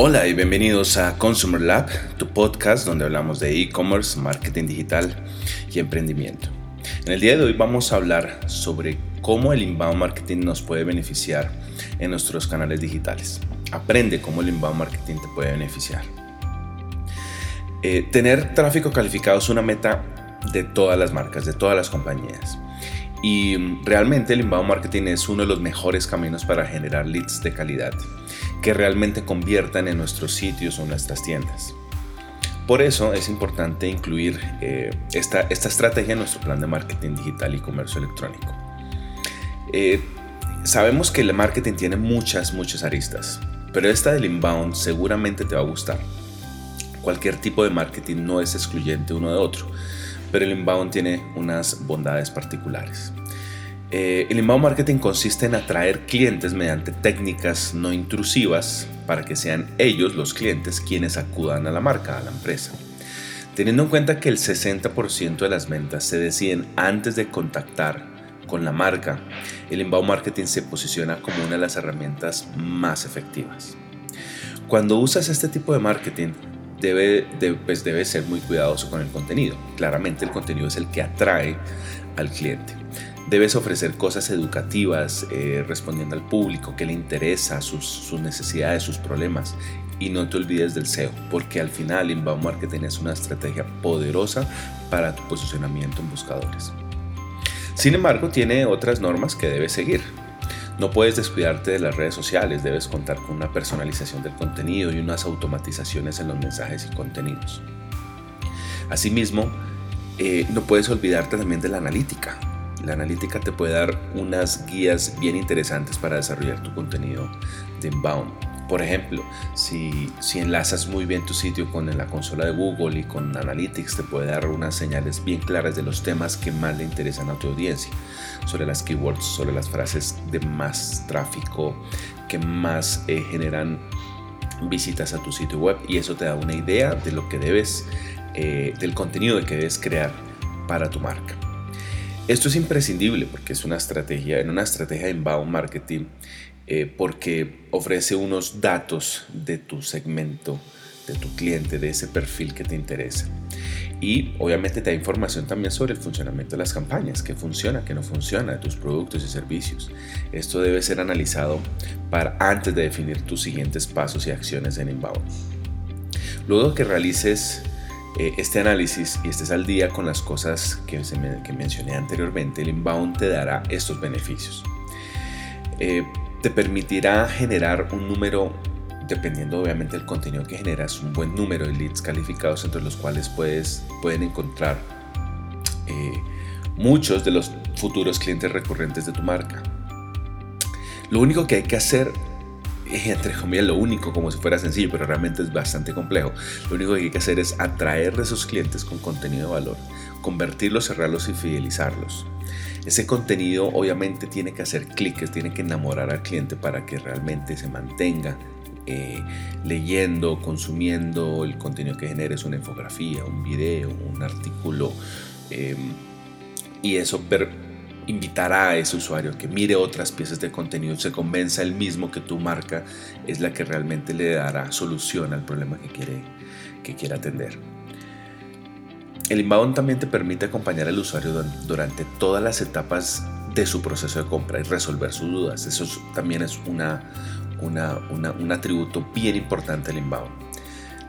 Hola y bienvenidos a Consumer Lab, tu podcast donde hablamos de e-commerce, marketing digital y emprendimiento. En el día de hoy vamos a hablar sobre cómo el inbound marketing nos puede beneficiar en nuestros canales digitales. Aprende cómo el inbound marketing te puede beneficiar. Eh, tener tráfico calificado es una meta de todas las marcas, de todas las compañías. Y realmente el inbound marketing es uno de los mejores caminos para generar leads de calidad que realmente conviertan en nuestros sitios o nuestras tiendas. Por eso es importante incluir eh, esta, esta, estrategia en nuestro plan de marketing digital y comercio electrónico. Eh, sabemos que el marketing tiene muchas, muchas aristas, pero esta del inbound seguramente te va a gustar. Cualquier tipo de marketing no es excluyente uno de otro, pero el inbound tiene unas bondades particulares. Eh, el inbound marketing consiste en atraer clientes mediante técnicas no intrusivas para que sean ellos los clientes quienes acudan a la marca, a la empresa. Teniendo en cuenta que el 60% de las ventas se deciden antes de contactar con la marca, el inbound marketing se posiciona como una de las herramientas más efectivas. Cuando usas este tipo de marketing, debe, pues debe ser muy cuidadoso con el contenido. Claramente el contenido es el que atrae al cliente. Debes ofrecer cosas educativas, eh, respondiendo al público que le interesa, sus, necesidades, sus problemas. Y no te olvides del SEO, porque al final Inbound Marketing es una estrategia poderosa para tu posicionamiento en buscadores. Sin embargo, tiene otras normas que debes seguir. No puedes descuidarte de las redes sociales, debes contar con una personalización del contenido y unas automatizaciones en los mensajes y contenidos. Asimismo, eh, no puedes olvidarte también de la analítica. La analítica te puede dar unas guías bien interesantes para desarrollar tu contenido de inbound. Por ejemplo, si, enlazas muy bien tu sitio con la consola de Google y con Analytics, te puede dar unas señales bien claras de los temas que más le interesan a tu audiencia, sobre las keywords, sobre las frases de más tráfico, que más eh, generan visitas a tu sitio web y eso te da una idea de lo que debes, eh, del contenido que debes crear para tu marca. Esto es imprescindible porque es una estrategia, en una estrategia de inbound marketing, eh, porque ofrece unos datos de tu segmento, de tu cliente, de ese perfil que te interesa. Y obviamente te da información también sobre el funcionamiento de las campañas, qué funciona, qué no funciona, de tus productos y servicios. Esto debe ser analizado para antes de definir tus siguientes pasos y acciones en inbound. Luego que realices eh, este análisis y estés al día con las cosas que, mencioné anteriormente, el inbound te dará estos beneficios. Eh, te permitirá generar un número, dependiendo obviamente del contenido que generas, un buen número de leads calificados entre los cuales puedes, pueden encontrar eh, muchos de los futuros clientes recurrentes de tu marca. Lo único que hay que hacer entre comillas, lo único, como si fuera sencillo, pero realmente es bastante complejo. Lo único que hay que hacer es atraer a esos clientes con contenido de valor, convertirlos, cerrarlos y fidelizarlos. Ese contenido obviamente tiene que hacer clic, tiene que enamorar al cliente para que realmente se mantenga eh, leyendo, consumiendo el contenido que generes, una infografía, un video, un artículo. Eh, y eso invitará a ese usuario que mire otras piezas de contenido, se convenza él mismo que tu marca es la que realmente le dará solución al problema que quiere, que quiere atender. El inbound también te permite acompañar al usuario durante todas las etapas de su proceso de compra y resolver sus dudas. Eso también es una, un atributo bien importante del inbound.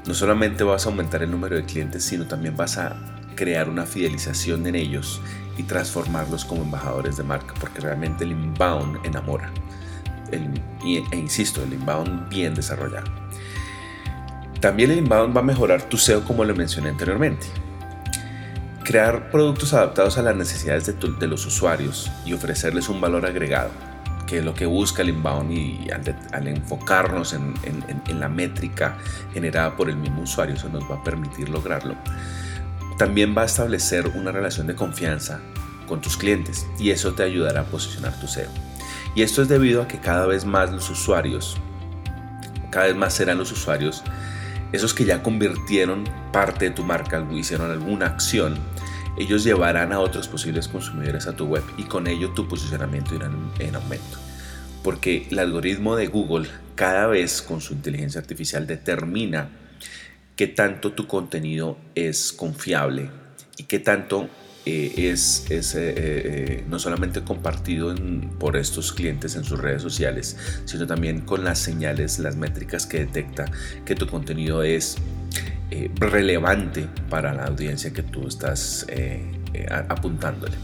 No solamente vas a aumentar el número de clientes, sino también vas a crear una fidelización en ellos y transformarlos como embajadores de marca, porque realmente el inbound enamora. e insisto, el inbound bien desarrollado. También el inbound va a mejorar tu SEO como lo mencioné anteriormente. Crear productos adaptados a las necesidades de, los usuarios y ofrecerles un valor agregado, que es lo que busca el inbound y al, enfocarnos en, en la métrica generada por el mismo usuario, eso nos va a permitir lograrlo también va a establecer una relación de confianza con tus clientes y eso te ayudará a posicionar tu SEO. Y esto es debido a que cada vez más los usuarios, cada vez más serán los usuarios, esos que ya convirtieron parte de tu marca, hicieron alguna acción, ellos llevarán a otros posibles consumidores a tu web y con ello tu posicionamiento irá en, aumento. porque el algoritmo de Google cada vez con su inteligencia artificial determina qué tanto tu contenido es confiable y qué tanto eh, es, eh, eh, no solamente compartido por estos clientes en sus redes sociales, sino también con las señales, las métricas que detecta que tu contenido es relevante para la audiencia que tú estás apuntándole.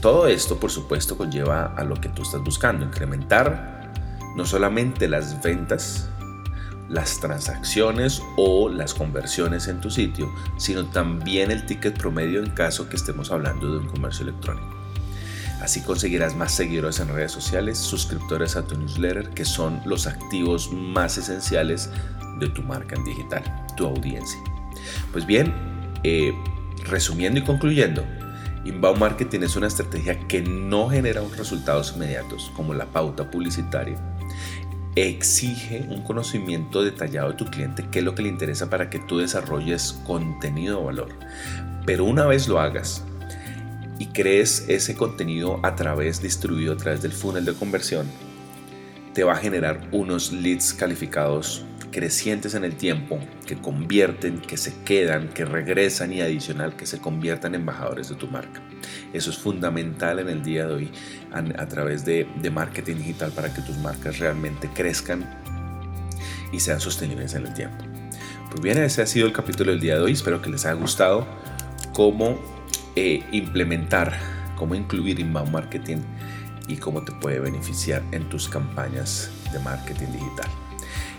Todo esto, por supuesto, conlleva a lo que tú estás buscando, incrementar no solamente las ventas, las transacciones o las conversiones en tu sitio, sino también el ticket promedio en caso que estemos hablando de un comercio electrónico. Así conseguirás más seguidores en redes sociales, suscriptores a tu newsletter, que son los activos más esenciales de tu marca en digital, tu audiencia. Pues bien, eh, resumiendo y concluyendo, Inbound Marketing es una estrategia que no genera resultados inmediatos como la pauta publicitaria, exige un conocimiento detallado de tu cliente, qué es lo que le interesa para que tú desarrolles contenido de valor. Pero una vez lo hagas y crees ese contenido a través, distribuido a través del funnel de conversión, te va a generar unos leads calificados crecientes en el tiempo, que convierten, que se quedan, que regresan y adicional que se conviertan en embajadores de tu marca. Eso es fundamental en el día de hoy a, través de, de marketing digital para que tus marcas realmente crezcan y sean sostenibles en el tiempo. Pues bien, ese ha sido el capítulo del día de hoy. Espero que les haya gustado cómo eh, implementar, cómo incluir inbound marketing y cómo te puede beneficiar en tus campañas de marketing digital.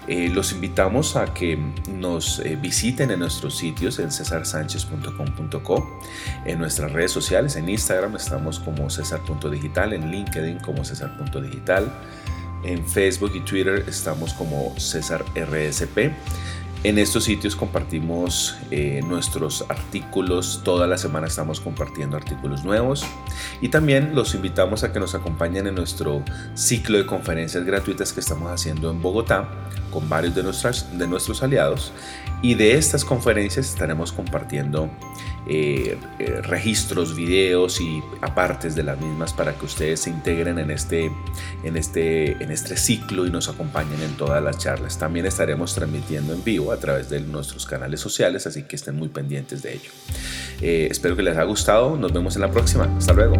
Eh, los invitamos a que nos eh, visiten en nuestros sitios en cesarsanchez.com.co, en nuestras redes sociales, en Instagram estamos como cesar.digital, en LinkedIn como cesar.digital, en Facebook y Twitter estamos como César RSP. En estos sitios compartimos eh, nuestros artículos, toda la semana estamos compartiendo artículos nuevos. Y también los invitamos a que nos acompañen en nuestro ciclo de conferencias gratuitas que estamos haciendo en Bogotá con varios de, nuestras, de nuestros aliados. Y de estas conferencias estaremos compartiendo eh, eh, registros, videos y apartes de las mismas para que ustedes se integren en este, en, este, en este ciclo y nos acompañen en todas las charlas. También estaremos transmitiendo en a través de nuestros canales sociales, así que estén muy pendientes de ello. Eh, espero que les haya gustado, nos vemos en la próxima, hasta luego.